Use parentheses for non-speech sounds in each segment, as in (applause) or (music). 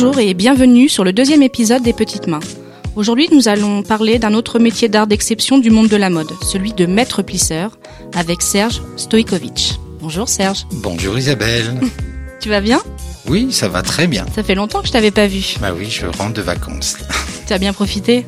Bonjour et bienvenue sur le deuxième épisode des Petites Mains. Aujourd'hui, nous allons parler d'un autre métier d'art d'exception du monde de la mode, celui de maître plisseur, avec Serge Stojkovic. Bonjour Serge. Bonjour Isabelle. (laughs) Tu vas bien? Oui, ça va très bien. Ça fait longtemps que je t'avais pas vu. Bah oui, je rentre de vacances. (laughs) Tu as bien profité?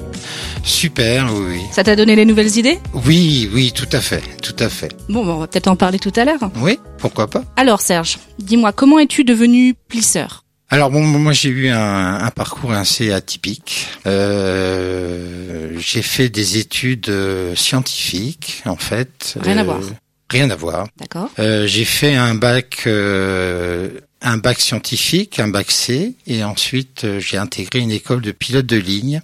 Super, oui, oui. Ça t'a donné les nouvelles idées? Oui, oui, tout à fait, tout à fait. Bon, bon, on va peut-être en parler tout à l'heure. Oui, pourquoi pas? Alors Serge, dis-moi, comment es-tu devenu plisseur? Alors bon, moi j'ai eu un, un parcours assez atypique. Euh, j'ai fait des études euh, scientifiques, en fait. Rien à Euh, voir. Rien à voir. D'accord Euh, j'ai fait un bac, euh, un bac scientifique, un bac C, et ensuite j'ai intégré une école de pilote de ligne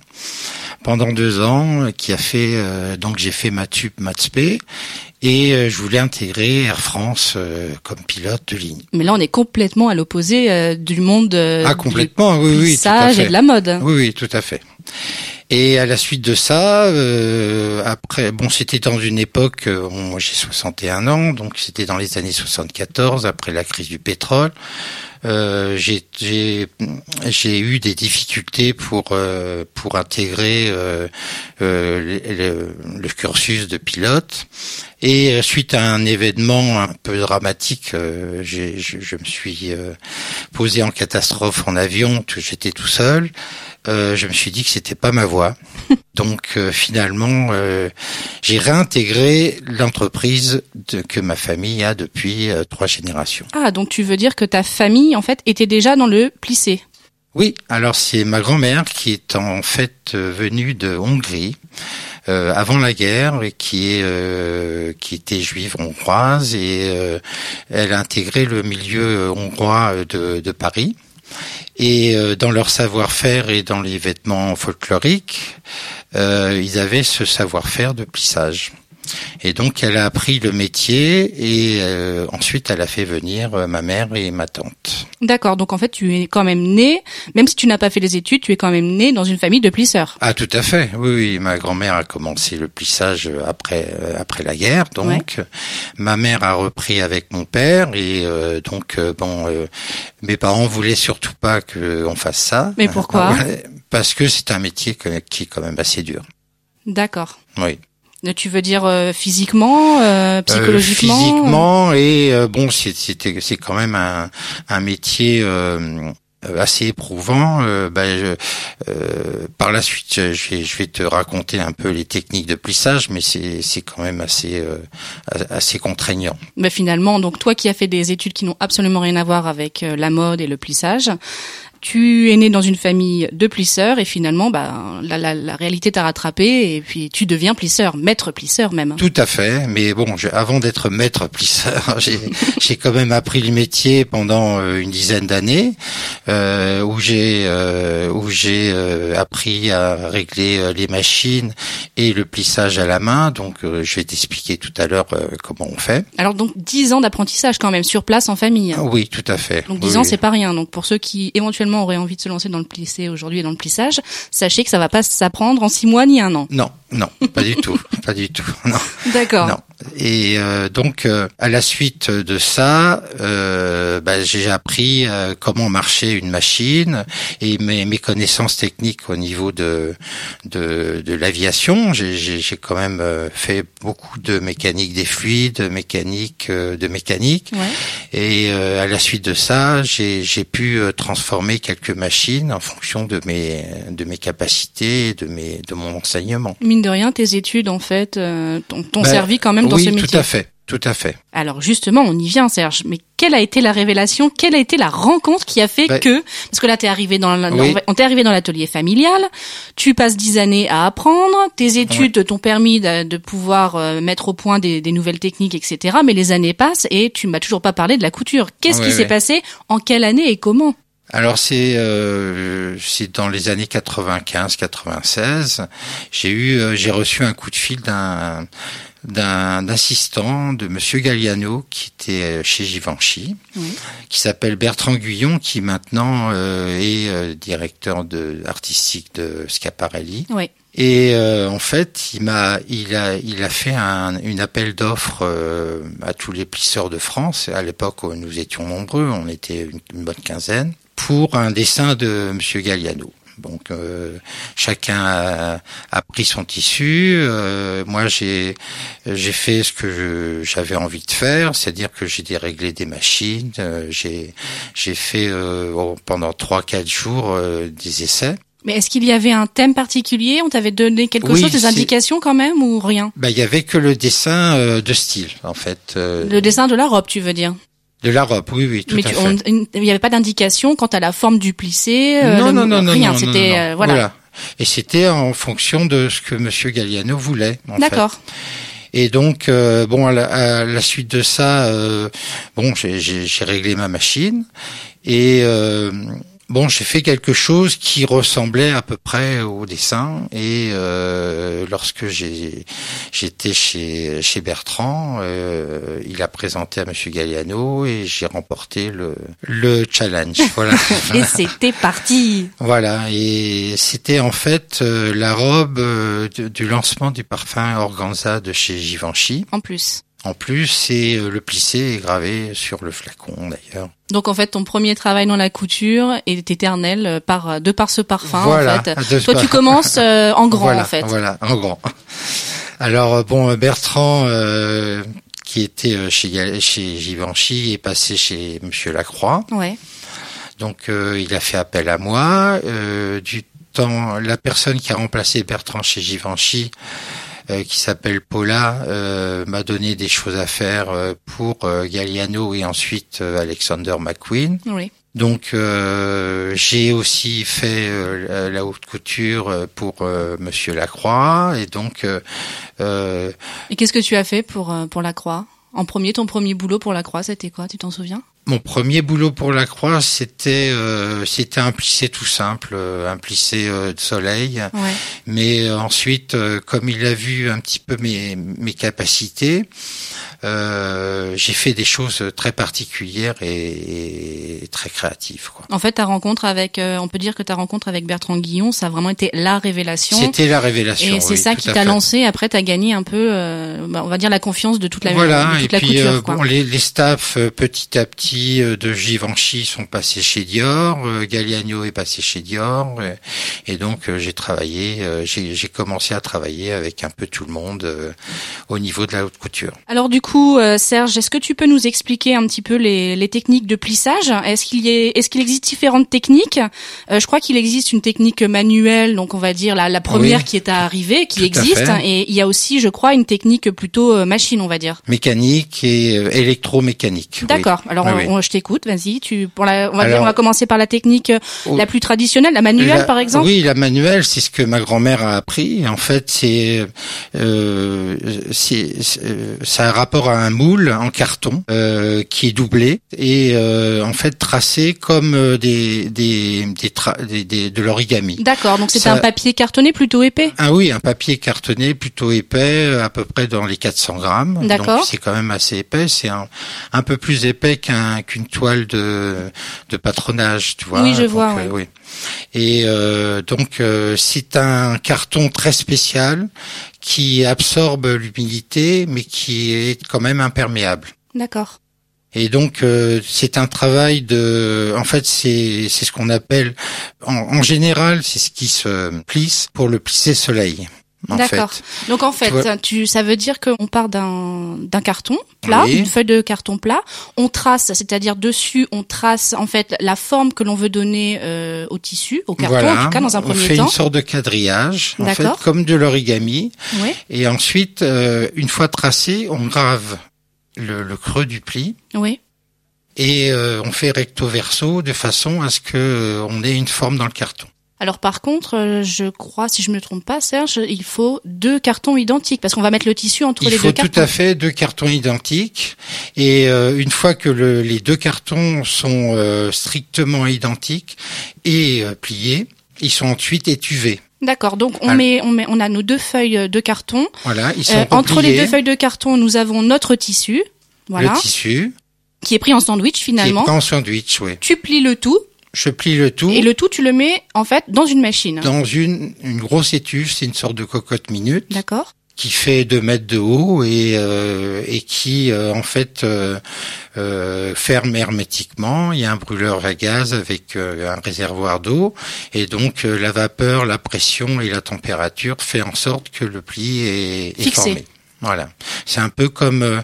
pendant deux ans, euh, qui a fait euh, donc j'ai fait Mathup Matspé, et euh, je voulais intégrer Air France euh, comme pilote de ligne. Mais là, on est complètement à l'opposé euh, du monde euh, ah complètement, du oui, oui, tout à fait. et de la mode. Oui, oui, tout à fait. Et à la suite de ça, euh, après, bon, c'était dans une époque, euh, moi j'ai 61 ans, donc c'était dans les années 74, après la crise du pétrole. Euh, j'ai eu des difficultés pour euh, pour intégrer euh, euh, le, le- cursus de pilote et euh, suite à un événement un peu dramatique je, je me suis posé en catastrophe en avion j'étais tout seul euh, je me suis dit que c'était pas ma voie. (laughs) Donc euh, finalement euh, j'ai réintégré l'entreprise que ma famille a depuis euh, trois générations. Ah, donc tu veux dire que ta famille, en fait, était déjà dans le plissé? Oui, alors c'est ma grand-mère qui est en fait euh, venue de Hongrie euh, avant la guerre et qui est euh, qui était juive hongroise et euh, elle a intégré le milieu hongrois de, de Paris. Et euh, dans leur savoir-faire et dans les vêtements folkloriques, euh, ils avaient ce savoir-faire de plissage. Et donc elle a appris le métier et euh, ensuite elle a fait venir euh, ma mère et ma tante. D'accord, donc en fait, tu es quand même né, même si tu n'as pas fait les études, tu es quand même né dans une famille de plisseurs. Ah tout à fait, oui, oui. Ma grand-mère a commencé le plissage après euh, après la guerre, donc ma mère a repris avec mon père et euh, donc euh, bon, euh, mes parents voulaient surtout pas que on fasse ça. Mais pourquoi (laughs) Parce que c'est un métier qui est quand même assez dur. D'accord. Oui. Euh, Tu veux dire euh, physiquement, euh, Euh, psychologiquement physiquement et euh, bon, c'est c'était c'est quand même un un métier. assez éprouvant. Euh, bah, je- euh, par la suite, je vais, je vais te raconter un peu les techniques de plissage, mais c'est c'est quand même assez euh, assez contraignant. Mais finalement, donc toi qui as fait des études qui n'ont absolument rien à voir avec la mode et le plissage, tu es né dans une famille de plisseurs et finalement, bah, la, la, la réalité t'a rattrapé et puis tu deviens plisseur, maître plisseur même. Tout à fait, mais bon, je- avant d'être maître plisseur, (laughs) j'ai quand même appris le métier pendant euh, une dizaine d'années, euh, où j'ai euh, où j'ai euh, appris à régler euh, les machines et le plissage à la main. Donc, euh, je vais t'expliquer tout à l'heure comment on fait. Alors donc 10 ans d'apprentissage quand même sur place en famille. Oui, tout à fait. Donc 10 Oui, ans, oui. c'est pas rien. Donc pour ceux qui éventuellement auraient envie de se lancer dans le plissé aujourd'hui et dans le plissage, sachez que ça va pas s'apprendre en 6 mois ni un an. Non, non, pas du tout, (laughs) pas du tout. Non. D'accord. Non. Et euh, donc, euh, à la suite de ça, euh, bah, j'ai appris euh, comment marchait une machine et mes, mes connaissances techniques au niveau de de, de l'aviation. J'ai- J'ai j'ai quand même euh, fait beaucoup de mécanique des fluides, mécanique euh, de mécanique. Ouais. Et euh, à la suite de ça, j'ai j'ai pu transformer quelques machines en fonction de mes de mes capacités, de mes de mon enseignement. Mine de rien, tes études en fait euh, t'ont Ben, servi quand même dans oui, ce métier. tout à fait. tout à fait. Alors justement, on y vient, Serge. Mais quelle a été la révélation? Quelle a été la rencontre qui a fait Ben- que Parce que là, t'es arrivé dans, la- Oui. on t'est arrivé dans l'atelier familial. Tu passes dix années à apprendre. Tes études t'ont permis de, de pouvoir euh, mettre au point des, des nouvelles techniques, etc. Mais les années passent et tu m'as toujours pas parlé de la couture. Qu'est-ce qui s'est passé? En quelle année et comment? Alors c'est euh, c'est dans les années 95-96. J'ai eu euh, j'ai reçu un coup de fil d'un d'un assistant de Monsieur Galliano qui était euh, chez Givenchy, Oui. qui s'appelle Bertrand Guyon, qui maintenant euh, est euh, directeur de artistique de Schiaparelli. Oui. Et euh, en fait, il m'a, il a, il a fait un, une appel d'offres euh, à tous les plisseurs de France. À l'époque, où nous étions nombreux, on était une, une bonne quinzaine, pour un dessin de Monsieur Galliano. Donc euh, chacun a, a pris son tissu. Euh, moi, j'ai j'ai fait ce que j'avais envie de faire, c'est-à-dire que j'ai déréglé des machines. euh, j'ai j'ai fait euh, pendant trois quatre jours euh, des essais. Mais est-ce qu'il y avait un thème particulier? On t'avait donné quelque Oui, chose, des indications quand même ou rien? Bah, il y avait que le dessin euh, de style, en fait, euh, Le dessin de la robe, tu veux dire? De la robe. Oui, oui, tout Mais à tu- fait. on- il n'y avait pas d'indication quant à la forme du plissé. euh, non, le- non, non, rien. C'était euh, voilà. Et c'était en fonction de ce que Monsieur Galliano voulait. D'accord. Et donc, euh, bon, à la, à la suite de ça, euh, bon, j'ai réglé ma machine et euh, bon, j'ai fait quelque chose qui ressemblait à peu près au dessin. Et euh, lorsque j'étais chez chez Bertrand, euh, il a présenté à Monsieur Galliano et j'ai remporté le le challenge. (laughs) Voilà. Et c'était parti. Voilà, et c'était en fait euh, la robe euh, du lancement du parfum Organza de chez Givenchy. En plus. En plus, c'est euh, le plissé est gravé sur le flacon d'ailleurs. Donc en fait, ton premier travail dans la couture est éternel euh, par de par ce parfum. Voilà, En fait. de Toi, tu commences euh, en grand voilà, en fait. Voilà, en grand. Alors euh, bon, euh, Bertrand, euh, qui était euh, chez, chez Givenchy, est passé chez Monsieur Lacroix. Ouais. Donc euh, il a fait appel à moi. Euh, du temps, la personne qui a remplacé Bertrand chez Givenchy, euh, qui s'appelle Paula, euh, m'a donné des choses à faire euh, pour euh, Galliano et ensuite euh, Alexander McQueen. Oui. Donc euh, j'ai aussi fait euh, la- haute couture euh, pour euh, Monsieur Lacroix et donc euh, euh, Et qu'est-ce que tu as fait pour euh, pour la croix En premier, ton premier boulot pour la croix, c'était quoi? Tu t'en souviens? Mon premier boulot pour la croix, c'était euh, c'était un plissé tout simple, euh, un plissé euh, de soleil. Ouais. Mais euh, ensuite, euh, comme il a vu un petit peu mes mes capacités, euh, j'ai fait des choses très particulières et, et très créatives. Quoi. En fait, ta rencontre avec, euh, on peut dire que ta rencontre avec Bertrand Guillon, ça a vraiment été la révélation. C'était la révélation. Et c'est oui, ça qui t'a lancé. Après, t'as gagné un peu, euh, bah, on va dire la confiance de toute la, voilà, de et la puis couture. euh, quoi. bon, les, les staffs petit à petit euh, de Givenchy sont passés chez Dior, euh, Galliano est passé chez Dior, euh, et donc j'ai travaillé, j'ai commencé à travailler avec un peu tout le monde au niveau de la haute couture. Alors du coup, Serge, est-ce que tu peux nous expliquer un petit peu les, les techniques de plissage? Est-ce qu'il y est, est-ce qu'il existe différentes techniques? Je crois qu'il existe une technique manuelle, donc on va dire la, la première Oui. qui est arrivée, qui Tout à existe, et il y a aussi, je crois, une technique plutôt machine, on va dire. Mécanique et électromécanique. oui. D'accord. Alors Oui, oui. on- je t'écoute. Vas-y. Tu pour la, on va dire, on va commencer par la technique euh, la plus traditionnelle, la manuelle, La- par exemple. Oui, la manuelle, c'est ce que ma grand-mère a appris. En fait, c'est euh, c'est euh, ça a un rapport à un moule en carton euh, qui est doublé et euh, en fait tracé comme euh, des des des, tra- des- des- de l'origami. D'accord. Donc c'est un papier cartonné plutôt épais. Ah oui, un papier cartonné plutôt épais, à peu près dans les 400 grammes. D'accord. C'est quand même assez épais. C'est un, un peu plus épais qu'un qu'une toile de de patronage, tu vois. Oui, je Donc, vois, euh, ouais. oui. Et euh, donc euh, c'est un carton très spécial qui absorbe l'humidité, mais qui est quand même imperméable. D'accord. Et donc euh, c'est un travail de, en fait c'est c'est ce qu'on appelle, en, en général c'est ce qui se plisse pour le plisser soleil. D'accord. fait. Donc en fait, Tu ça veut dire qu'on part d'un d'un carton plat, Oui. une feuille de carton plat, on trace, c'est-à-dire dessus, on trace en fait la forme que l'on veut donner euh, au tissu, au carton voilà. en tout cas dans un on premier fait temps. une sorte de quadrillage, en fait, comme de l'origami. Oui. Et ensuite, euh, une fois tracé, on grave. le, le creux du pli Oui. et euh, on fait recto verso de façon à ce que euh, on ait une forme dans le carton. Alors par contre, euh, je crois, si je me trompe pas, Serge, il faut deux cartons identiques parce qu'on va mettre le tissu entre Il les faut deux tout cartons. à fait deux cartons identiques et euh, une fois que le- les deux cartons sont euh, strictement identiques et euh, pliés, ils sont ensuite étuvés. D'accord. Donc on Alors- met, on met, on a nos deux feuilles de carton. Voilà, ils sont Euh, entre les deux feuilles de carton, nous avons notre tissu, voilà, le tissu qui est pris en sandwich qui est finalement. pris en sandwich, oui. Tu plies le tout Je plie le tout et le tout tu le mets en fait dans une machine. dans une, une grosse étuve, c'est une sorte de cocotte minute D'accord. qui fait 2 mètres de haut et, euh, et qui euh, en fait euh, ferme hermétiquement. Il y a un brûleur à gaz avec un réservoir d'eau et donc la vapeur, la pression et la température fait en sorte que le pli est, est Fixé. formé. Voilà, c'est un peu comme euh,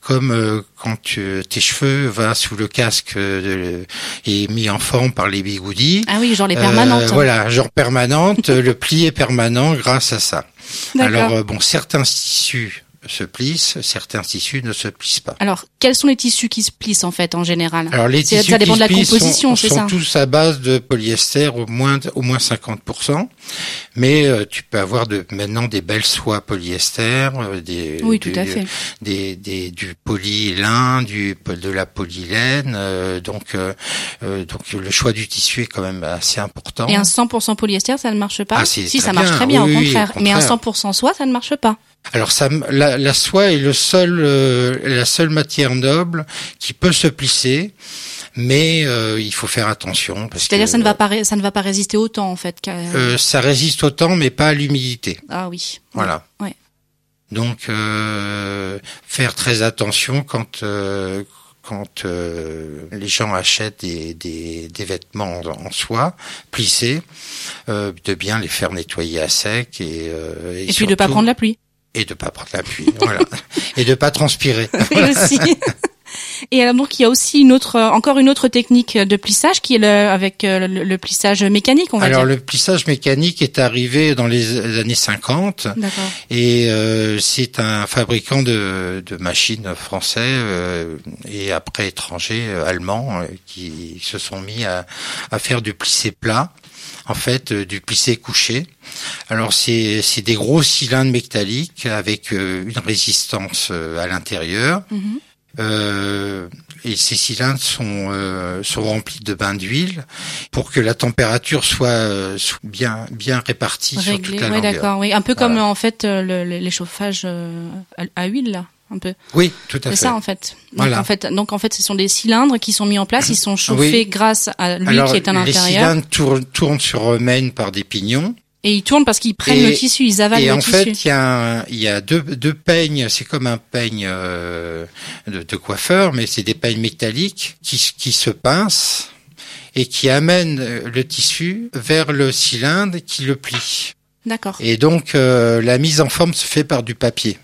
comme euh, quand tu- tes cheveux va sous le casque euh, de- et mis en forme par les bigoudis. Ah oui, genre les Euh, permanentes. voilà, genre permanente. (laughs) le pli est permanent grâce à ça. D'accord. Alors bon, certains tissus se plissent, certains tissus ne se plissent pas. Alors, quels sont les tissus qui se plissent en fait en général Alors les tissus ça dépend qui de la composition, sont, c'est sont ça tous à base de polyester au moins au moins 50%, mais euh, tu peux avoir de maintenant des belles soies polyester, euh, des Oui, du- tout à fait. des, des du polylin, du de la polylène, euh, donc euh, euh, donc le choix du tissu est quand même assez important. Et un 100% polyester, ça ne marche pas Ah, Si, ça marche très bien, oui, au, oui, contraire. au Mais un contraire. 100% soie, ça ne marche pas. Alors ça, la, la soie est le seul, euh, la seule matière noble qui peut se plisser, mais euh, il faut faire attention parce que C'est-à-dire, ça ne va pas, ça ne va pas résister autant en fait. euh, ça résiste au temps, mais pas à l'humidité. Ah oui. Voilà. Ouais. Donc euh, faire très attention quand euh, quand euh, les gens achètent des, des, des vêtements en, en soie plissés, euh, de bien les faire nettoyer à sec et euh, Et, puis de pas prendre la pluie. Et de pas prendre la pluie, (laughs) voilà, et de pas transpirer. (laughs) Oui, aussi. Et alors donc il y a aussi une autre, encore une autre technique de plissage qui est le, avec euh, le, le plissage mécanique, on va Alors dire. le plissage mécanique est arrivé dans les années 50 D'accord. et euh, c'est un fabricant de, de machines français euh, et après étrangers euh, allemands euh, qui se sont mis à, à faire du plissé plat. En fait, euh, du plissé couché. Alors c'est c'est des gros cylindres métalliques avec euh, une résistance euh, à l'intérieur. Mhm. Euh, et ces cylindres sont euh, sont remplis de bains d'huile pour que la température soit, euh, soit bien bien répartie sur toute la Ouais, d'accord. Oui, un peu comme en fait le, le- l'échauffage euh, à, à huile là, un peu. Oui, tout à C'est fait. ça en fait. Donc Voilà. en fait, donc en fait, ce sont des cylindres qui sont mis en place, ils sont chauffés Oui. grâce à l'huile Alors qui est à les l'intérieur, cylindres tournent, tournent sur eux-mêmes par des pignons. et ils tournent parce qu'ils prennent Et- le tissu, ils avalent et le en tissu. fait, il y a, un- il y a deux, deux peignes. C'est comme un peigne euh, de, de coiffeur, mais c'est des peignes métalliques qui se pincent et qui amènent euh, le tissu vers le cylindre qui le plie. D'accord. Et donc euh, la mise en forme se fait par du papier,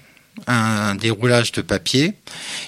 un déroulage de papier,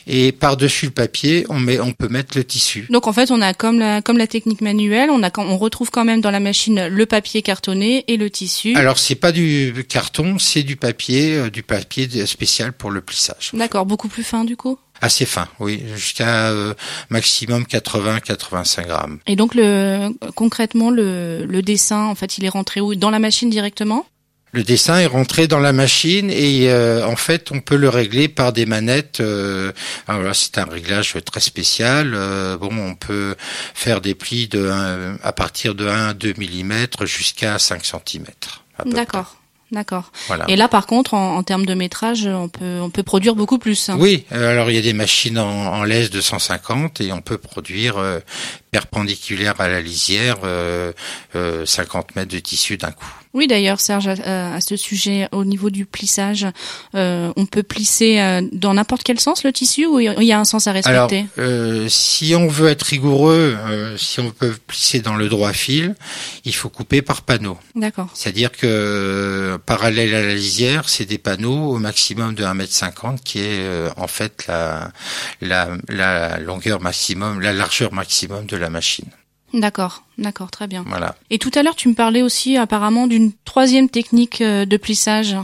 et par-dessus le papier, on met, on peut mettre le tissu. Donc en fait, on a comme la comme la technique manuelle, on a on retrouve quand même dans la machine le papier cartonné et le tissu. Alors c'est pas du carton, c'est du papier, euh, du papier spécial pour le plissage. D'accord, beaucoup plus fin du coup? Assez fin, oui, jusqu'à euh, maximum 80-85 grammes. Et donc le concrètement le le dessin, en fait, il est rentré où? Dans la machine directement? Le dessin est rentré dans la machine et euh, en fait on peut le régler par des manettes. Euh, alors là c'est un réglage très spécial. Euh, bon, on peut faire des plis de un- à partir de 1 à 2 mm jusqu'à 5 cm. D'accord. D'accord. Voilà. Et là, par contre, en, en termes de métrage, on peut on peut produire beaucoup plus. Oui, euh, alors il y a des machines en, en laisse de 150 et on peut produire euh, perpendiculaire à la lisière euh, euh, 50 mètres de tissu d'un coup. Oui, d'ailleurs, Serge, à, à ce sujet, au niveau du plissage, euh, on peut plisser euh, dans n'importe quel sens le tissu ou il y a un sens à Alors, respecter euh, si on veut être rigoureux, euh, si on peut plisser dans le droit fil, il faut couper par panneau. D'accord. C'est-à-dire que euh, parallèle à la lisière, c'est des panneaux au maximum de 1m50 qui est euh, en fait la, la, la longueur maximum, la largeur maximum de la machine. D'accord. D'accord. Très bien. Voilà. Et tout à l'heure, tu me parlais aussi apparemment d'une troisième technique euh, de plissage.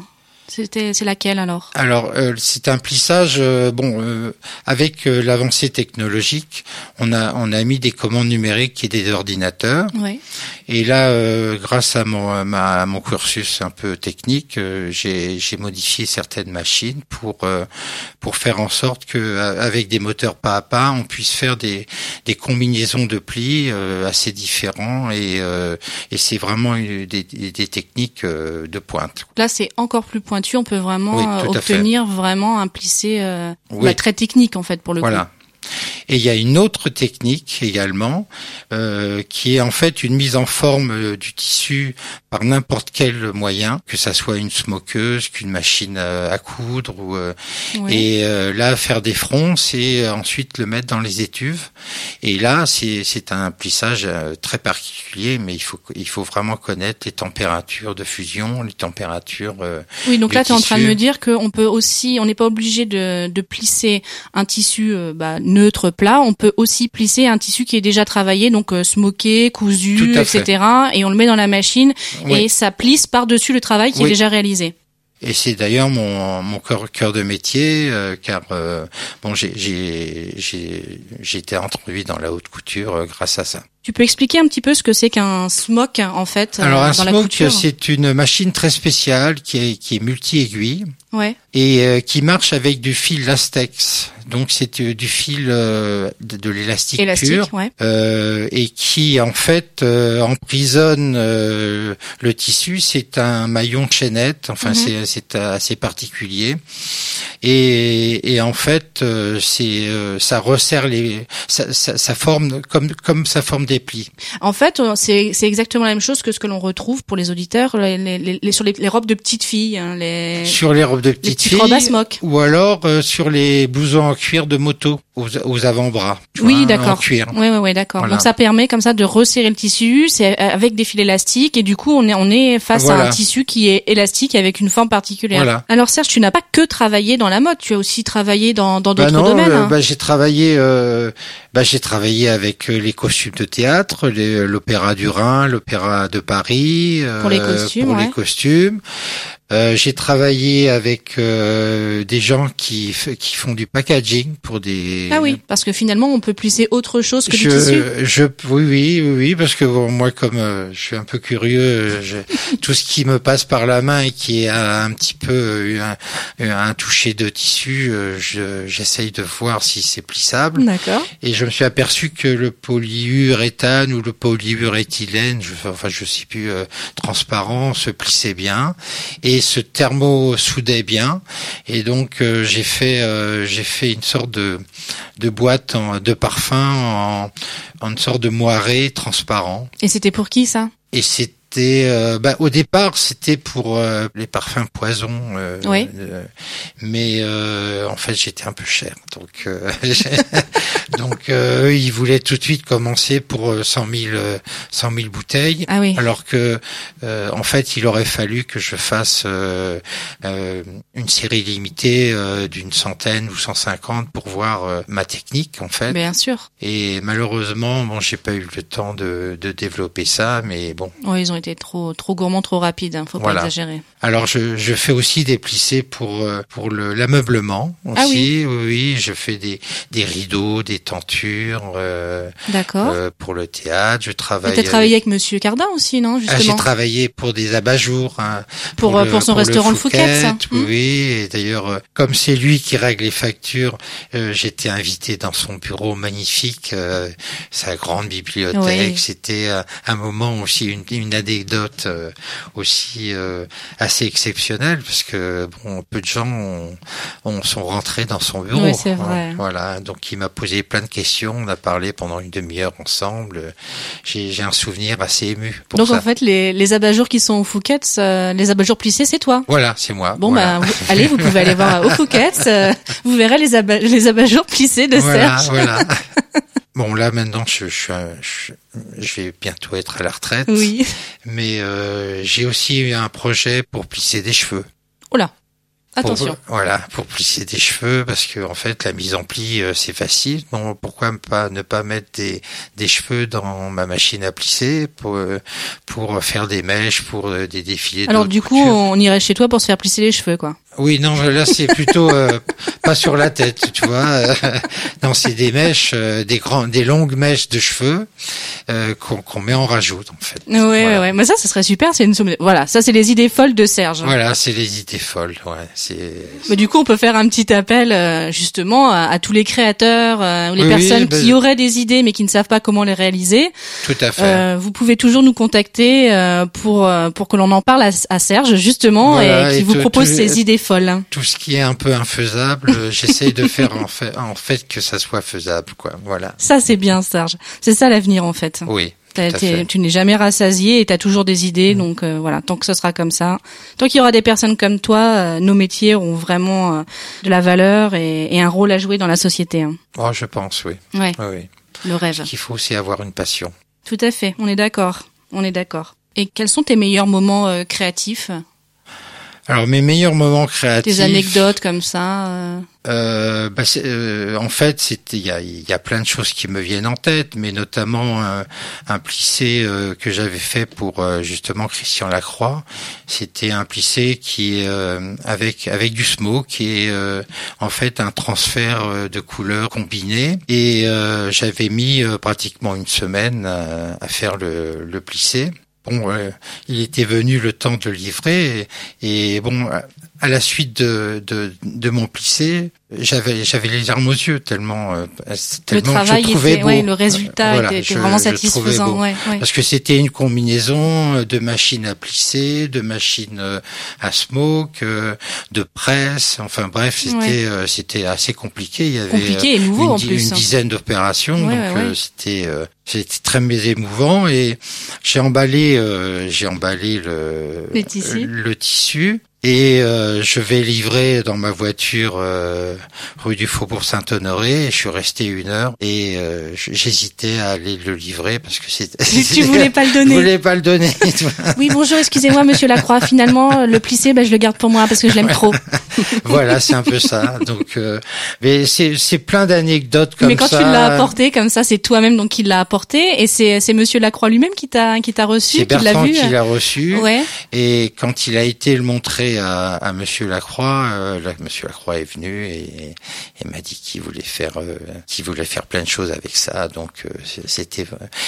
C'était, c'est laquelle alors? Alors, euh, c'est un plissage. euh, bon, euh, avec euh, l'avancée technologique, on a on a mis des commandes numériques et des ordinateurs. Ouais. Et là, euh, grâce à mon à ma- à mon cursus un peu technique, euh, j'ai j'ai modifié certaines machines pour euh, pour faire en sorte que avec des moteurs pas à pas, on puisse faire des des combinaisons de plis euh, assez différents et euh, et c'est vraiment des, des, techniques euh, de pointe. Là, c'est encore plus pointu. On peut vraiment Oui, euh, obtenir vraiment un plissé euh, Oui. bah, très technique en fait pour le coup. Et il y a une autre technique également, euh, qui est en fait une mise en forme euh, du tissu par n'importe quel moyen, que ça soit une smokeuse, qu'une machine à coudre, ou euh, Oui. et euh, là faire des fronts, c'est ensuite le mettre dans les étuves. Et là, c'est un plissage très particulier, mais il faut il faut vraiment connaître les températures de fusion, les températures. euh, Oui, donc là, tu es en train de me dire qu'on peut aussi, on n'est pas obligé de, de plisser un tissu bah, neutre plat. On peut aussi plisser un tissu qui est déjà travaillé, donc euh, smoké, cousu, fait. etc. Et on le met dans la machine Oui. et ça plisse par dessus le travail qui est déjà réalisé. Et c'est d'ailleurs mon mon cœur, de métier, euh, car euh, bon, j'ai été introduit dans la haute couture euh, grâce à ça. Tu peux expliquer un petit peu ce que c'est qu'un smock en fait euh, Alors un dans smoke, c'est une machine très spéciale qui est qui est multi-aiguille Ouais. et euh, qui marche avec du fil lastex. Donc c'est euh, du fil euh, de, de l'élastique Élastique, pur. ouais. euh, et qui en fait euh, emprisonne euh, le tissu. C'est un maillon de chaînette, enfin Mhm. c'est c'est assez particulier. Et, et en fait, euh, c'est euh, ça resserre les, ça, ça, ça forme comme comme ça forme des En fait, c'est exactement la même chose que ce que l'on retrouve pour les auditeurs les, les, les- sur les, les robes de petites filles, hein, les Sur les robes de petites petites filles, robes à smock. ou alors euh, sur les blousons en cuir de moto aux, aux avant-bras. Oui, d'accord. cuir. Ouais, ouais, ouais, d'accord. Voilà. Donc ça permet comme ça de resserrer le tissu, c'est euh, avec des fils élastiques et du coup on est on est face à un tissu qui est élastique avec une forme particulière. Voilà. Alors Serge, tu n'as pas que travaillé dans la mode, tu as aussi travaillé dans dans Bah d'autres non, domaines. euh, hein. bah, j'ai travaillé, euh, bah, j'ai travaillé avec euh, les costumes de théâtre, l'opéra du Rhin, l'opéra de Paris, Pour les costumes, pour ouais. les costumes. Euh, j'ai travaillé avec euh, des gens qui qui font du packaging pour des. Ah oui, parce que finalement on peut plisser autre chose que je, du tissu. je, oui, oui, oui, parce que bon, moi, comme euh, je suis un peu curieux, je- (laughs) tout ce qui me passe par la main et qui a un petit peu euh, un, un toucher de tissu, euh, je- j'essaye de voir si c'est plissable. D'accord. Et je me suis aperçu que le polyuréthane ou le polyuréthylène, je, enfin je sais plus, euh, transparent, se plissait bien et se thermo-soudait bien. Et donc euh, j'ai fait euh, j'ai fait une sorte de de boîte en, de parfum en, en une sorte de moiré transparent. Et c'était pour qui ça? Et c'était euh, bah, au départ c'était pour euh, les parfums poison, euh, Oui. euh, mais euh, en fait j'étais un peu cher, donc euh, (laughs) donc euh, ils voulaient tout de suite commencer pour euh, 100 000 euh, 100 000 bouteilles, Ah oui. alors que euh, en fait il aurait fallu que je fasse une série limitée d'une centaine ou 150 pour voir ma technique en fait. Bien sûr. Et malheureusement, bon, j'ai pas eu le temps de, de développer ça, mais bon. Ouais, ils ont été trop trop gourmands, trop rapides. Hein, faut Voilà. pas exagérer. Alors, je, je fais aussi des plissés pour euh, pour le l'ameublement aussi. Ah oui. oui, oui, je fais des des rideaux, des tentures euh, D'accord. euh, pour le théâtre. Je travaille. t'as travaillé avec Monsieur Cardin aussi, non Ah, j'ai Justement? travaillé pour des abat-jours. hein, Pour, euh, pour son restaurant le Fouquet's, hein. Oui, Hmm. oui. Et d'ailleurs, euh, comme c'est lui qui règle les factures, euh, j'étais invité dans son bureau magnifique, euh, sa grande bibliothèque. Oui. C'était euh, un moment aussi, une, une anecdote euh, aussi euh, assez exceptionnelle, parce que bon, peu de gens ont, ont- sont rentrés dans son bureau. Oui, c'est hein. vrai. Voilà, donc il m'a posé plein de questions. On a parlé pendant une demi-heure ensemble. J'ai un souvenir assez ému pour Donc ça. en fait, les, les abat-jours qui sont au Fouquet's, euh, les abat-jours plissés, c'est toi. Voilà, c'est moi. Bon voilà. bah, vous- allez, vous pouvez aller voir au Fouquet's. euh, vous verrez les, aba- les abat-jours plissés de voilà, Serge. voilà. (laughs) Bon, là maintenant, je, je, je, je vais bientôt être à la retraite. Oui. Mais euh, j'ai aussi eu un projet pour plisser des cheveux. Oh là. Attention. Pour, voilà, pour plisser des cheveux, parce que en fait, la mise en pli, euh, c'est facile. Bon, pourquoi pas ne pas mettre des, des cheveux dans ma machine à plisser pour euh, pour faire des mèches, pour euh, des défilés. Alors du coup, couture? on irait chez toi pour se faire plisser les cheveux, quoi. Oui, non, là c'est plutôt euh, pas sur la tête, tu vois. Euh, non, c'est des mèches, euh, des grands, des longues mèches de cheveux euh, qu'on qu'on met en rajoute en fait. Ouais, Voilà. ouais. Mais ça, ça serait super. C'est une somme- voilà. Ça, c'est les idées folles de Serge. Voilà, c'est les idées folles. Ouais, c'est. Mais du coup, on peut faire un petit appel euh, justement à, à tous les créateurs euh, les Oui, oui, personnes bah, qui auraient des idées mais qui ne savent pas comment les réaliser. Tout à fait. Euh, vous pouvez toujours nous contacter euh, pour pour que l'on en parle à, à Serge justement Voilà, et qui vous propose ses idées folles. Tout ce qui est un peu infaisable, euh, (laughs) j'essaye de faire en fait, en fait que ça soit faisable, quoi. Voilà. Ça, c'est bien, Serge. C'est ça l'avenir en fait. Oui. Tu n'es jamais rassasié et tu as toujours des idées, donc euh, voilà, tant que ce sera comme ça, tant qu'il y aura des personnes comme toi, euh, nos métiers auront vraiment euh, de la valeur et, et un rôle à jouer dans la société. hein. Oh, je pense, oui. Ouais, Oui, oui. le rêve. Qu'il faut aussi avoir une passion. Tout à fait, on est d'accord, on est d'accord. Et quels sont tes meilleurs moments créatifs? Alors mes meilleurs moments créatifs. Des anecdotes comme ça euh, Euh, bah, euh, en fait, c'était il y a, y a plein de choses qui me viennent en tête, mais notamment euh, un plissé euh, que j'avais fait pour euh, justement Christian Lacroix. C'était un plissé qui euh, avec avec du smoke, qui est euh, en fait un transfert de couleurs combinées. Et euh, j'avais mis euh, pratiquement une semaine euh, à faire le, le plissé. Bon, euh, il était venu le temps de livrer et, et bon, à la suite de, de, de mon plissé, j'avais j'avais les larmes aux yeux tellement euh, le tellement travail je trouvais était, beau. ouais, le résultat Voilà, était, je- vraiment satisfaisant. Ouais, ouais. Parce que c'était une combinaison de machines à plisser, de machines euh, à smoke, euh, de presse. Enfin bref, c'était euh, c'était assez compliqué. Il y avait Compliqué et euh, nouveau une, en di- plus. une dizaine d'opérations, donc euh, c'était euh, c'était très émouvant et j'ai emballé euh, j'ai emballé le le tissu et euh, je vais livrer dans ma voiture euh, rue du Faubourg Saint-Honoré. Je suis resté une heure et euh, j'hésitais à aller le livrer parce que c'était. Tu- voulais pas le donner. (laughs) Je voulais pas le donner. (laughs) Oui, bonjour, excusez-moi, monsieur Lacroix. Finalement, le plissé, bah, je le garde pour moi parce que je l'aime trop. (laughs) voilà, c'est un peu ça. Donc, euh, mais c'est c'est plein d'anecdotes comme Mais quand ça. tu l'as apporté comme ça, c'est toi-même donc qui l'a apporté et c'est c'est monsieur Lacroix lui-même qui t'a qui t'a reçu, qui l'a Bertrand vu. qui l'a reçu. Ouais. Et quand il a été le montrer à, à Monsieur Lacroix, euh, là, Monsieur Lacroix est venu et, et m'a dit qu'il voulait faire, euh, qu'il voulait faire plein de choses avec ça. Donc euh, c'était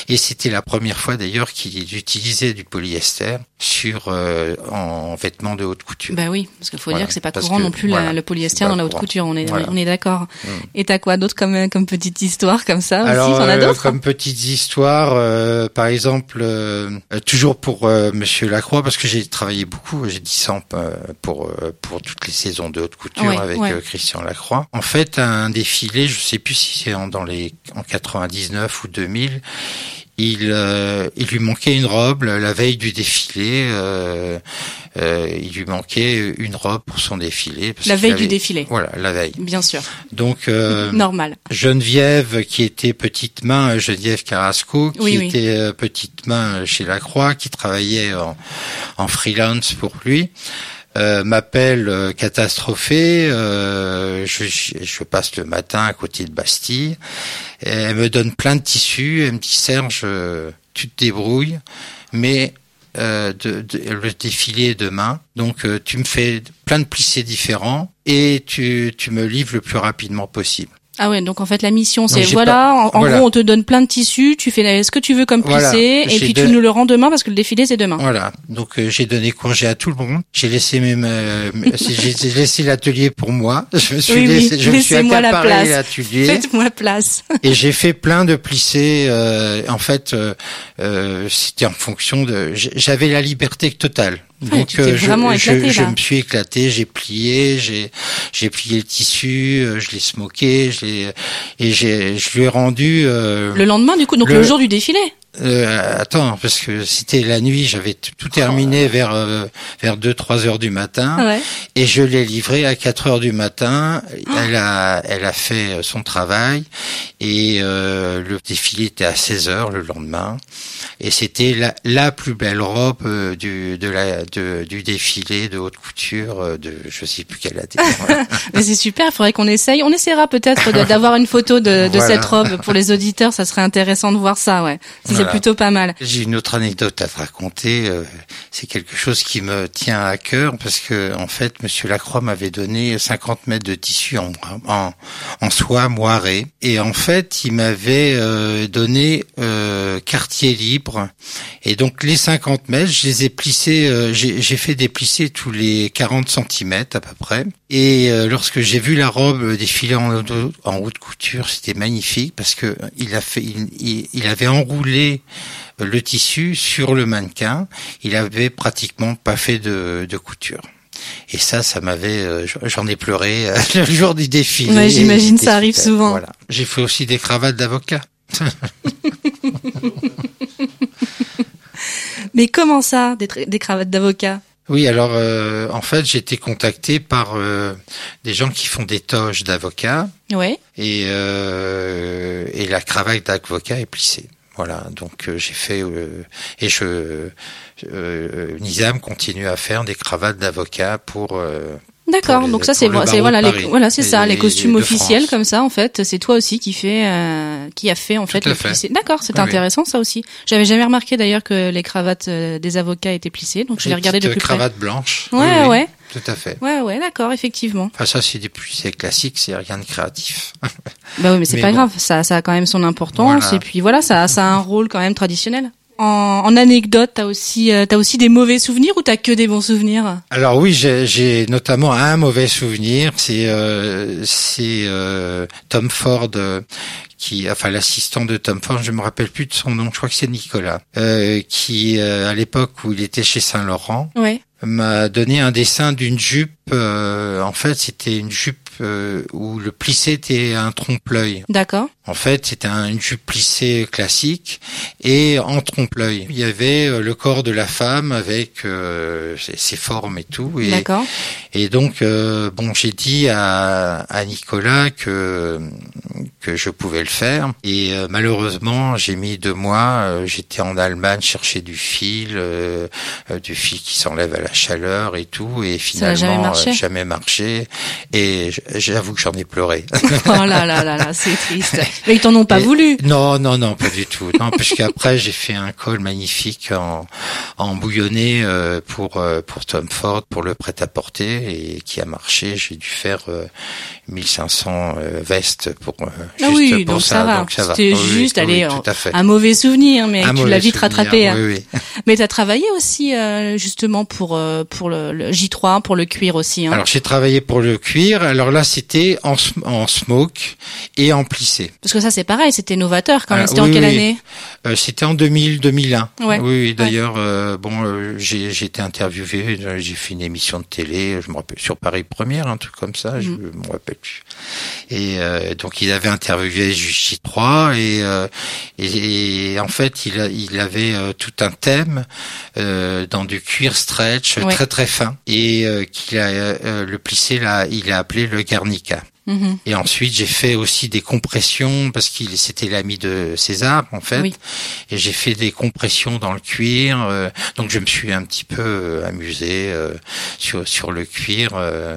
et c'était la première fois d'ailleurs qu'il utilisait du polyester sur euh, en vêtements de haute couture. Bah oui, parce qu'il faut Voilà, dire que c'est pas parce courant que, non plus la- le polyester pas dans la haute courant. couture. On est Voilà. on est d'accord. Mm. Et t'as quoi d'autre comme comme petite histoire comme ça Alors, aussi T'en as euh, d'autres? comme petites histoires, euh, par exemple, euh, euh, toujours pour euh, Monsieur Lacroix, parce que j'ai travaillé beaucoup, j'ai 10 ans euh, pour euh, pour toutes les saisons de haute couture Ouais, avec ouais. euh, Christian Lacroix. En fait, un défilé, je sais plus si c'est en, dans les en 99 ou 2000. Il, euh, il lui manquait une robe la veille du défilé. euh, euh, il lui manquait une robe pour son défilé. parce La veille avait- du défilé. Voilà, la veille. Bien sûr, Donc, euh, normal. Geneviève, qui était petite main, euh, Geneviève Carrasco, qui Oui, oui. était euh, petite main chez Lacroix, qui travaillait en, en freelance pour lui, euh, m'appelle euh, catastrophée. euh, je, je- passe le matin à côté de Bastille. Elle me donne plein de tissus. Elle me dit Serge, tu te débrouilles, mais de, le défilé demain. Donc tu me fais plein de plissés différents et tu, tu me livres le plus rapidement possible. Ah ouais, donc en fait la mission c'est voilà, en, en voilà. gros on te donne plein de tissus, tu fais ce que tu veux comme Voilà. plissé et puis tu nous le rends demain parce que le défilé c'est demain. Voilà. Donc euh, j'ai donné congé à tout le monde. J'ai laissé mes, euh, (laughs) j'ai laissé l'atelier pour moi. Je me suis Oui, oui. laissé, je me suis accaparé place. l'atelier Faites-moi place. (laughs) et j'ai fait plein de plissés. euh, en fait, euh, c'était en fonction de. J'avais la liberté totale. Donc euh, je, éclaté, je me suis éclaté, j'ai plié, j'ai j'ai plié le tissu, euh, je l'ai smoké, je l'ai et j'ai je lui ai rendu. euh, Le lendemain du coup, donc le, Le- jour du défilé. Euh, attends, parce que c'était la nuit, j'avais tout terminé vers euh, vers deux trois heures du matin, Ouais. et je l'ai livré à 4 heures du matin. Elle a elle a fait son travail et euh, le défilé était à 16 heures le lendemain, et c'était la, la plus belle robe euh, du de la de, du défilé de haute couture euh, de je sais plus quelle année. (laughs) Voilà. Mais c'est super, faudrait qu'on essaye. On essaiera peut-être d'avoir une photo de, de Voilà. cette robe pour les auditeurs, ça serait intéressant de voir ça, ouais. Voilà. plutôt pas mal. J'ai une autre anecdote à te raconter. euh, C'est quelque chose qui me tient à cœur parce que en fait, Monsieur Lacroix m'avait donné 50 mètres de tissu en, en, en soie moirée et en fait, il m'avait euh, donné euh, quartier libre et donc les 50 mètres, je les ai plissés. euh, J'ai fait déplisser tous les 40 centimètres à peu près. Et euh, lorsque j'ai vu la robe défiler en, haute- en haute couture, c'était magnifique parce que il a fait, il, il- il avait enroulé le tissu sur le mannequin. Il avait pratiquement pas fait de, de couture. Et ça, ça m'avait, euh, j'en ai pleuré euh, (laughs) le jour du défilé. Ouais, j'imagine, ça arrive super. souvent. Voilà. J'ai fait aussi des cravates d'avocat. (laughs) Mais comment ça, des, des cravates d'avocat? Oui, alors euh, en fait, j'ai été contacté par euh, des gens qui font des toges d'avocat Ouais. et euh, et la cravate d'avocat est plissée. Voilà, donc euh, j'ai fait euh, et je euh, Nizam continue à faire des cravates d'avocat pour euh, D'accord. Les- Donc ça c'est c'est voilà les, voilà c'est ça les les- costumes officiels France. comme ça en fait c'est toi aussi qui fait euh, qui a fait en fait le fait. plissé. D'accord, c'est Oui, oui. intéressant ça aussi. J'avais jamais remarqué d'ailleurs que les cravates euh, des avocats étaient plissées donc je vais regarder de plus près. cravates blanches. Ouais, Oui, oui, ouais. Tout à fait. Ouais ouais d'accord effectivement. Enfin ça c'est des plissés classiques, c'est rien de créatif. Bah oui mais c'est pas bon. grave ça ça a quand même son importance Voilà. et puis voilà ça ça a un rôle quand même traditionnel. En, en anecdote, t'as aussi euh, t'as aussi des mauvais souvenirs ou t'as que des bons souvenirs? Alors oui, j'ai j'ai notamment un mauvais souvenir, c'est euh, c'est euh, Tom Ford euh, qui, enfin l'assistant de Tom Ford, je me rappelle plus de son nom, je crois que c'est Nicolas, euh, qui euh, à l'époque où il était chez Saint Laurent Ouais. m'a donné un dessin d'une jupe. euh, en fait, c'était une jupe euh, où le plissé était un trompe-l'œil. D'accord. En fait, c'était un- une jupe plissée classique et en trompe-l'œil. Il y avait euh, le corps de la femme avec euh, ses, ses formes et tout. Et, D'accord. et donc, euh, bon, j'ai dit à, à Nicolas que que je pouvais le faire. Et malheureusement, j'ai mis deux mois. J'étais en Allemagne chercher du fil, du fil qui s'enlève à la chaleur et tout. Et n'a finalement, jamais marché. jamais marché. Et j'avoue que j'en ai pleuré. (laughs) Oh là là là là, c'est triste. Mais ils t'en ont pas Et- voulu. Non, non, non, pas du tout. Non, parce qu'après j'ai fait un col magnifique en, en bouillonné euh, pour euh, pour Tom Ford pour le prêt à porter et qui a marché. J'ai dû faire euh, 1500 euh, vestes pour euh, Ah juste oui, pour donc ça, va. donc ça va. C'était juste, oui, fait. un mauvais souvenir, mais Un tu l'as vite souvenir, rattrapé. hein. Oui, oui. (laughs) Mais t'as travaillé aussi euh, justement pour euh, pour le, le J3, pour le cuir aussi. Hein. Alors j'ai travaillé pour le cuir. Alors là c'était en, sm- en smoke et en plissé. Parce que ça c'est pareil, c'était novateur quand même. Ah, C'était oui, en quelle oui. année? Euh, c'était en 2000 2001. Ouais. Oui, oui d'ailleurs euh, bon euh, j'ai été interviewé, j'ai fait une émission de télé, je me rappelle sur Paris Première, un truc comme ça, je Mhm. me rappelle plus. Et donc il avait interviewé J3 et, euh, et et en fait il a, il avait tout un thème dans du cuir stretch Ouais. très très fin et qu'il a le plissé là, il a appelé le Guernica. Mhm. Et ensuite, j'ai fait aussi des compressions parce qu'il c'était l'ami de César en fait. Oui. Et j'ai fait des compressions dans le cuir. euh, donc je me suis un petit peu euh, amusé euh, sur sur le cuir. euh,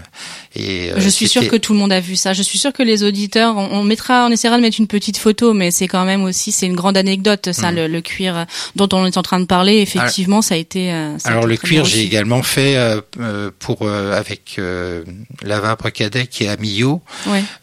et euh, Je suis c'était- que tout le monde a vu ça. Je suis sûre que les auditeurs, on, on mettra, on essaiera de mettre une petite photo, mais c'est quand même aussi, c'est une grande anecdote, ça, Mhm. le, le cuir dont on est en train de parler. Effectivement, ça a été. euh, ça a Alors été le cuir, j'ai également fait euh, euh, pour euh, avec euh, Lava Cadec et Amillo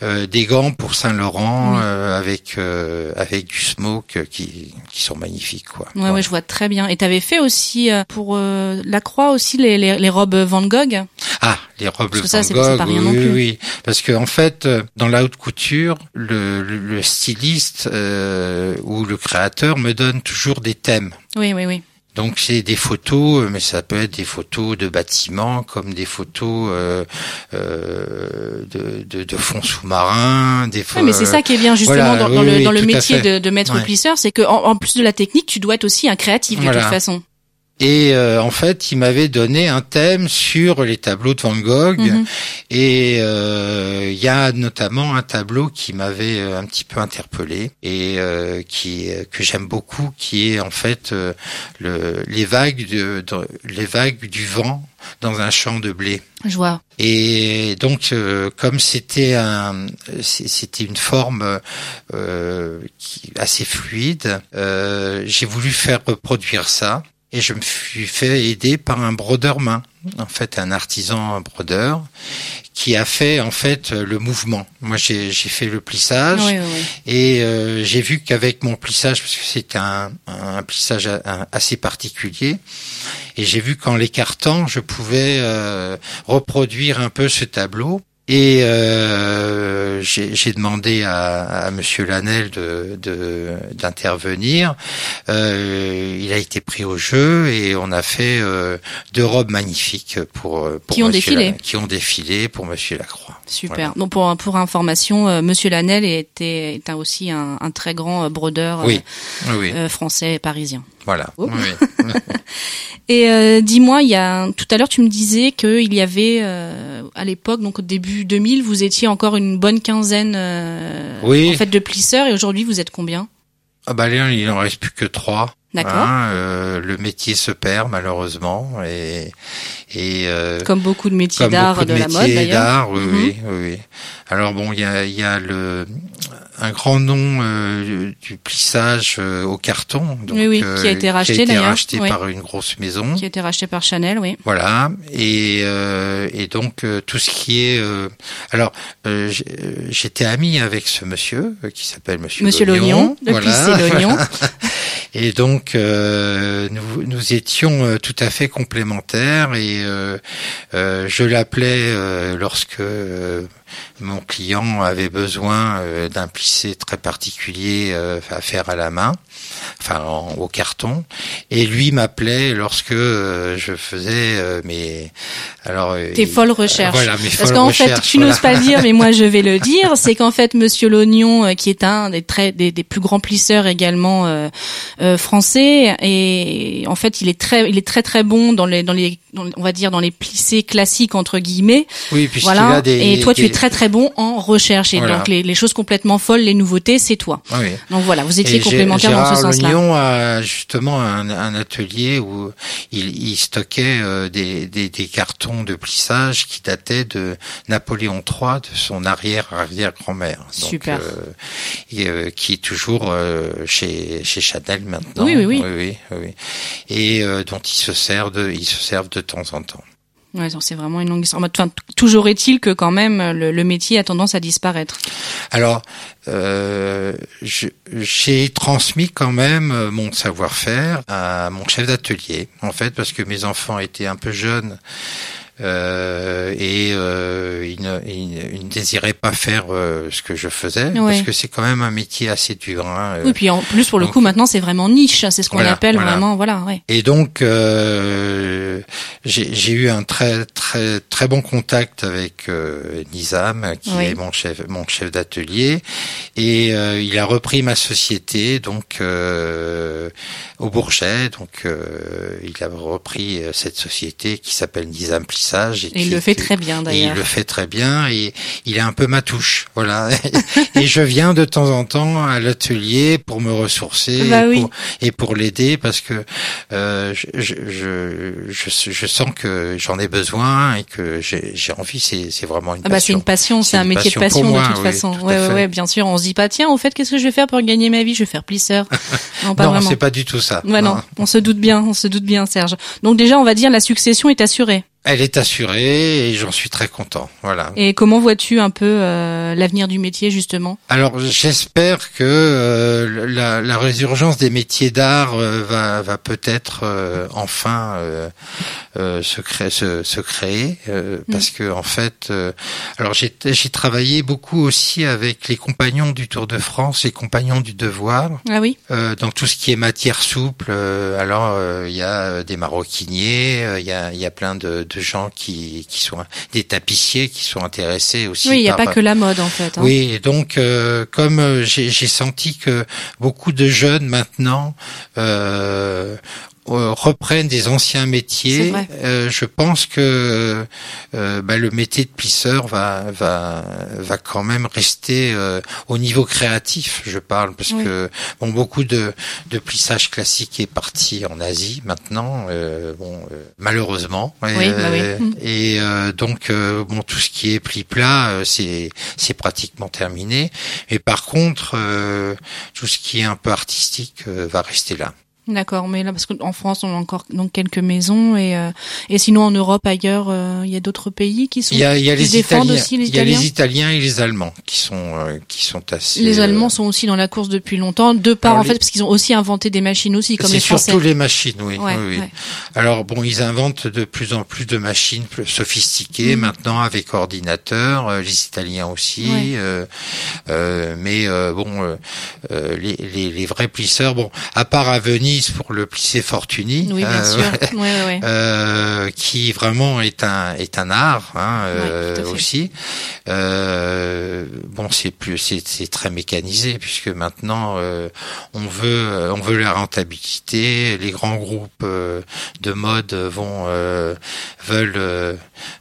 Euh, des gants pour Saint-Laurent Oui. euh, avec euh, avec du smoke euh, qui qui sont magnifiques quoi. Ouais, Voilà. ouais, je vois très bien. Et t'avais fait aussi euh, pour euh, la croix aussi les, les, les robes Van Gogh? Ah, les robes Parce que Van ça, Gogh, pas rien oui, non oui, plus. oui. Parce que en fait, dans la haute couture, le, le, le styliste euh, ou le créateur me donne toujours des thèmes. Oui, oui, oui. Donc c'est des photos, mais ça peut être des photos de bâtiments comme des photos euh, euh, de, de, de fonds sous-marins, des photos. mais c'est ça qui est bien justement Voilà, dans, dans oui, le, oui, dans le métier de, de maître Ouais. plisseur, c'est que en, en plus de la technique, tu dois être aussi un créatif de Voilà. toute façon. Et euh, en fait, il m'avait donné un thème sur les tableaux de Van Gogh. Mhm. Et euh, il y a notamment un tableau qui m'avait euh, un petit peu interpellé et euh, qui que j'aime beaucoup, qui est en fait euh, le, les vagues de, de- les vagues du vent dans un champ de blé. Je vois. Et donc, euh, comme c'était un, c'était une forme euh, qui, assez fluide, euh, j'ai voulu faire reproduire ça. Et je me suis fait aider par un brodeur main, en fait un artisan brodeur, qui a fait en fait le mouvement. Moi j'ai j'ai fait le plissage Oui, oui, oui. et euh, j'ai vu qu'avec mon plissage, parce que c'est un, un plissage a- un- assez particulier, et j'ai vu qu'en l'écartant, je pouvais euh, reproduire un peu ce tableau. Et euh, j'ai j'ai demandé à, à Monsieur Lanel de de- d'intervenir. Euh, il a été pris au jeu et on a fait euh, deux robes magnifiques pour, euh, pour Qui ont Monsieur défilé. Lanel, qui ont défilé pour Monsieur Lacroix. Super. Voilà. Donc pour pour information, euh, Monsieur Lanel était est un- aussi un, un très grand euh, brodeur Oui, oui, oui, euh, français et parisien. Voilà. Oh. Oui. (laughs) Et euh, dis-moi, il y a tout à l'heure tu me disais qu'il y avait euh, à l'époque, donc au début 2000, vous étiez encore une bonne quinzaine euh, Oui. en fait de plisseurs et aujourd'hui vous êtes combien? Ah bah là, il en reste plus que trois. D'accord. Hein, euh, le métier se perd malheureusement et et euh, Comme beaucoup de métiers d'art beaucoup de, la mode d'ailleurs. d'art, oui, Mhm. oui, oui, oui. Alors bon, il y a il y a le un grand nom euh, du plissage euh, au carton, donc, Oui, oui, qui a euh, été racheté, qui a été racheté Oui. par une grosse maison. Qui a été racheté par Chanel, oui. Voilà et euh, et donc euh, tout ce qui est euh, alors euh, euh, j'étais ami avec ce monsieur euh, qui s'appelle Monsieur Monsieur Lognon, de voilà. (laughs) Et donc euh, nous, nous étions euh, tout à fait complémentaires et euh, euh, je l'appelais euh, lorsque euh, mon client avait besoin euh, d'un plissé très particulier euh, à faire à la main, enfin en- au carton, et lui m'appelait lorsque euh, je faisais euh, mes alors Tes il- folles recherches. voilà, mes Parce qu'en fait, tu voilà. n'oses pas le dire, mais moi je vais le (laughs) dire, c'est qu'en fait, Monsieur Lognon, euh, qui est un des très des, des plus grands plisseurs également euh, français, et en fait, il est très il est très très bon dans les dans les dans- on va dire dans les plissés classiques entre guillemets. Oui, puisqu'il Voilà. a des et toi, tu es très très bon en recherche. Et Voilà. donc les, les choses complètement folles, les nouveautés, c'est toi. Ah oui. Donc voilà, vous étiez complémentaires dans ce Gérard sens-là. Lognon a justement un, un atelier où il, il stockait euh, des, des, des cartons de plissage qui dataient de Napoléon III, de son arrière-arrière-grand-mère. Donc, Super. euh, et, euh, qui est toujours euh, chez, chez Chanel maintenant. Oui, oui, oui. oui, oui, oui. Et euh, dont il se sert de, ils se servent de temps en temps. Ouais, c'est vraiment une longue histoire. Enfin, toujours est-il que quand même le, le métier a tendance à disparaître. Alors, euh, j'ai transmis quand même euh, mon savoir-faire à mon chef d'atelier, en fait, parce que mes enfants étaient un peu jeunes euh, et euh, ils, ne, ils ne- désiraient pas faire euh, ce que je faisais, Ouais. parce que c'est quand même un métier assez dur. Hein, euh. Oui, puis en plus pour le donc- coup maintenant c'est vraiment niche, c'est ce qu'on Voilà, appelle voilà. vraiment voilà, ouais. Et donc euh, j'ai eu un très très très bon contact avec euh, Nizam, qui Oui. est mon chef mon chef d'atelier, et euh, il a repris ma société donc euh, au Bourget. Donc euh, il a repris euh, cette société qui s'appelle Nizam Plissage. Et, Et il le fait était- très bien et il d'ailleurs. le fait très bien et il a un peu ma touche, voilà. (laughs) et je viens de temps en temps à l'atelier pour me ressourcer Bah et, oui. pour, et pour l'aider parce que euh, je, je, je, sens que j'en ai besoin et que j'ai envie. C'est vraiment une Ah bah c'est passion. une passion, c'est un une métier de passion passion de toute oui, façon. tout Ouais, ouais, bien sûr. On se dit pas tiens, au fait, qu'est-ce que je vais faire pour gagner ma vie? Je vais faire plisseur. (laughs) non, pas non, c'est pas du tout ça. Ouais, non, on se doute bien, on se doute bien, Serge. Donc déjà, on va dire la succession est assurée. Elle est assurée et j'en suis très content. Voilà. Et comment vois-tu un peu euh, l'avenir du métier justement? Alors j'espère que euh, la, la résurgence des métiers d'art euh, va, va peut-être euh, enfin euh, euh, se créer, se, se créer euh, parce que en fait, euh, alors j'ai travaillé beaucoup aussi avec les compagnons du Tour de France, les compagnons du Devoir, Ah oui? euh, donc tout ce qui est matière souple. euh, alors euh, il y a des maroquiniers, euh, il y a y a plein de, de gens qui qui sont des tapissiers qui sont intéressés aussi. Oui, il n'y a pas que la mode en fait. hein. oui, et donc euh, comme euh, j'ai senti que beaucoup de jeunes maintenant euh, reprennent des anciens métiers, euh, je pense que euh, bah, le métier de plisseur va va va quand même rester euh, au niveau créatif. Je parle parce Oui. que bon beaucoup de de plissage classique est parti en Asie maintenant. euh, bon euh, malheureusement. Oui, bah oui. Mm. et euh, donc euh, bon tout ce qui est pli plat euh, c'est c'est pratiquement terminé et par contre euh, tout ce qui est un peu artistique euh, va rester là D'accord, mais là parce qu'en France on a encore donc quelques maisons et euh, et sinon en Europe ailleurs euh, il y a d'autres pays qui sont il y a y les italiens aussi les il y a les italiens et les allemands qui sont euh, qui sont assez Les euh, Allemands sont aussi dans la course depuis longtemps, de part Alors en fait parce qu'ils ont aussi inventé des machines aussi comme c'est les Français. surtout les machines, oui. Ouais, oui, oui. ouais. Alors bon, ils inventent de plus en plus de machines plus sophistiquées Mhm. maintenant avec ordinateur, euh, les Italiens aussi. Ouais. euh, euh, mais euh, bon, les, les, les vrais plisseurs, bon, à part à Pour le plisser Fortuny, Oui, bien euh, sûr. Ouais, ouais. euh, qui vraiment est un est un art hein, euh, aussi. Euh, bon, c'est plus c'est très mécanisé puisque maintenant euh, on veut on veut la rentabilité. Les grands groupes euh, de mode vont euh, veulent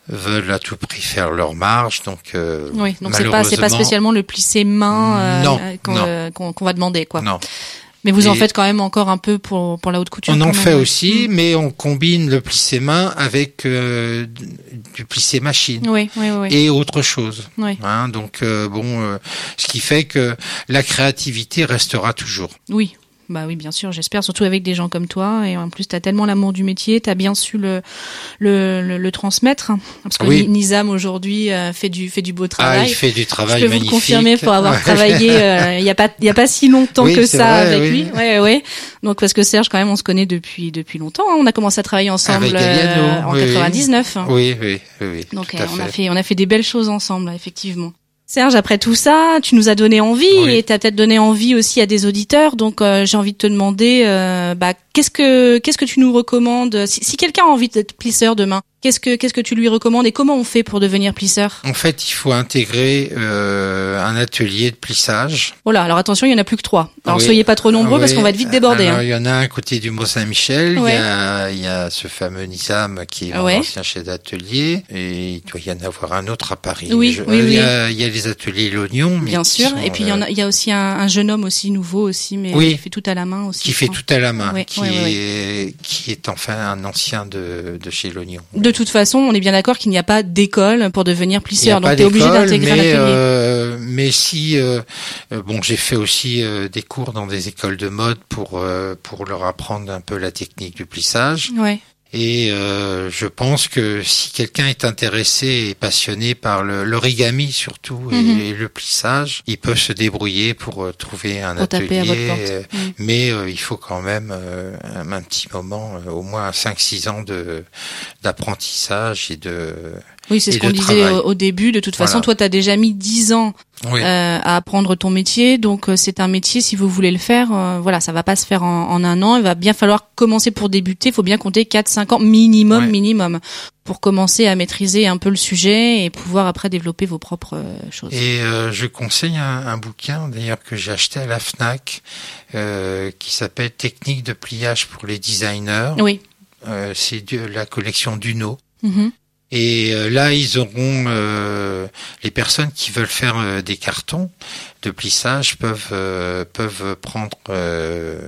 veulent à tout prix faire leur marge. Donc euh, Oui, donc c'est pas c'est pas spécialement le plissé main qu'on euh, qu'on qu'on va demander quoi. non. Mais vous en faites quand même encore un peu pour pour la haute couture. On en fait ouais. aussi, Mm. mais on combine le plissé main avec euh, du plissé machine. Oui, oui, oui. et autre chose. Oui. Hein, donc euh, bon, euh, ce qui fait que la créativité restera toujours. Oui. Bah oui, bien sûr, j'espère, surtout avec des gens comme toi. Et en plus, tu as tellement l'amour du métier, tu as bien su le, le, le, le transmettre. Parce que Oui. Nizam, aujourd'hui, euh, fait, du, fait du beau Ah, travail. il fait du Je travail peux vous magnifique. le confirmer pour avoir Ouais. travaillé euh, il y a pas il y a pas si longtemps Oui, que ça vrai, avec oui. lui. Ouais ouais. Donc parce que Serge quand même on se connaît depuis depuis longtemps. hein. On a commencé à travailler ensemble Galliano, euh, en oui, oui. 99. Oui, oui, oui. Donc tout à on a fait on a fait des belles choses ensemble effectivement. Serge, après tout ça, tu nous as donné envie Oui. et tu as peut-être donné envie aussi à des auditeurs. Donc euh, j'ai envie de te demander, euh, bah, qu'est-ce que qu'est-ce que tu nous recommandes si, si quelqu'un a envie d'être plisseur demain, qu'est-ce que qu'est-ce que tu lui recommandes et comment on fait pour devenir plisseur? En fait, il faut intégrer euh, un atelier de plissage. Oh là, alors attention, il y en a plus que trois. Alors Oui. soyez pas trop nombreux Ah parce qu'on va être vite débordé. Alors, hein. Il y en a un côté du Mont-Saint-Michel, Ouais. il, y a, il y a ce fameux Nizam qui est Ah ouais. ancien chef d'atelier, et il doit y en avoir un autre à Paris. Oui, Je- oui, il, oui. Y a, il y a les ateliers L'Oignon, Bien sûr. sont, Et puis il y en a, il y a aussi un, un jeune homme aussi nouveau aussi, mais qui fait tout à la main aussi. qui fait tout à la main, Ouais, qui, est, qui est enfin un ancien de, de chez l'Oignon. De toute façon, on est bien d'accord qu'il n'y a pas d'école pour devenir plisseur, donc tu es obligé d'intégrer un mais, atelier. euh, mais si, euh, euh, bon, j'ai fait aussi euh, des cours dans des écoles de mode pour euh, pour leur apprendre un peu la technique du plissage. Ouais. Et euh, je pense que si quelqu'un est intéressé et passionné par l'origami surtout et, Mhm. et le plissage, il peut se débrouiller pour euh, trouver un Pour atelier. euh, Mm. Mais euh, il faut quand même un, un petit moment, au moins 5-6 ans de d'apprentissage et de Oui, c'est ce qu'on disait au, début. De toute façon, toi, tu as déjà mis 10 ans oui. euh, à apprendre ton métier, donc euh, c'est un métier. Si vous voulez le faire, euh, voilà, ça va pas se faire en, en un an. Il va bien falloir commencer pour débuter. Il faut bien compter 4-5 ans minimum, Ouais. minimum, pour commencer à maîtriser un peu le sujet et pouvoir après développer vos propres euh, choses. Et euh, je conseille un, un bouquin d'ailleurs que j'ai acheté à la Fnac euh, qui s'appelle Technique de pliage pour les designers. Oui. Euh, c'est de la collection Duno. Mhm. Et euh, là, ils auront euh, les personnes qui veulent faire euh, des cartons de plissage peuvent euh, peuvent prendre euh,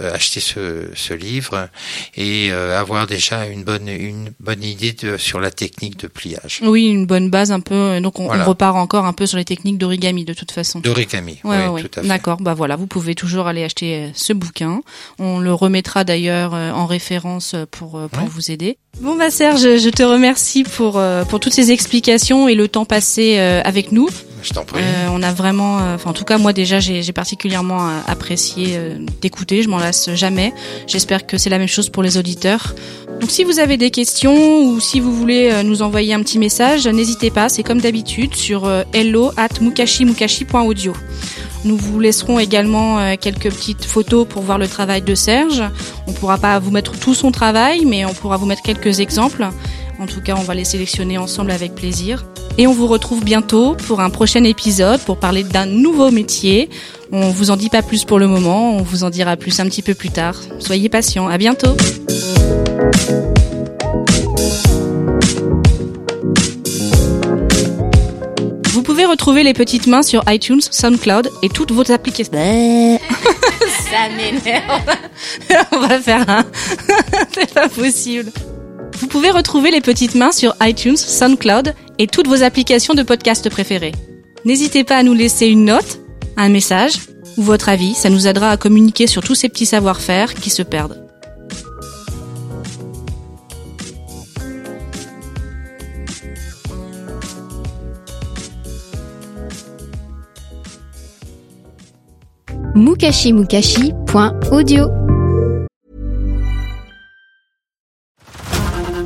acheter ce, ce livre et euh, avoir déjà une bonne une bonne idée de, sur la technique de pliage Oui, une bonne base un peu. Donc on, Voilà. on repart encore un peu sur les techniques d'origami de toute façon. d'origami. Ouais, oui, ouais, tout à fait. D'accord. Bah voilà, vous pouvez toujours aller acheter euh, ce bouquin. On le remettra d'ailleurs euh, en référence euh, pour euh, pour Ouais. vous aider. Bon bah Serge, je te remercie pour euh, pour toutes ces explications et le temps passé euh, avec nous. Euh, on a vraiment, euh, enfin en tout cas moi déjà j'ai particulièrement euh, apprécié d'écouter. Je m'en lasse jamais. J'espère que c'est la même chose pour les auditeurs. Donc si vous avez des questions ou si vous voulez nous envoyer un petit message, n'hésitez pas, c'est comme d'habitude sur hello at mukashimukashi.audio. Nous vous laisserons également quelques petites photos pour voir le travail de Serge. On pourra pas vous mettre tout son travail, mais on pourra vous mettre quelques exemples. En tout cas, on va les sélectionner ensemble avec plaisir. Et on vous retrouve bientôt pour un prochain épisode pour parler d'un nouveau métier. On vous en dit pas plus pour le moment, on vous en dira plus un petit peu plus tard. Soyez patients, à bientôt. Vous pouvez retrouver les petites mains sur iTunes, SoundCloud et toutes vos applications. (laughs) Ça m'énerve. (laughs) On va faire un. (laughs) C'est pas possible. Vous pouvez retrouver les petites mains sur iTunes, SoundCloud et toutes vos applications de podcast préférées. N'hésitez pas à nous laisser une note, un message ou votre avis, ça nous aidera à communiquer sur tous ces petits savoir-faire qui se perdent. mukashimukashi.audio.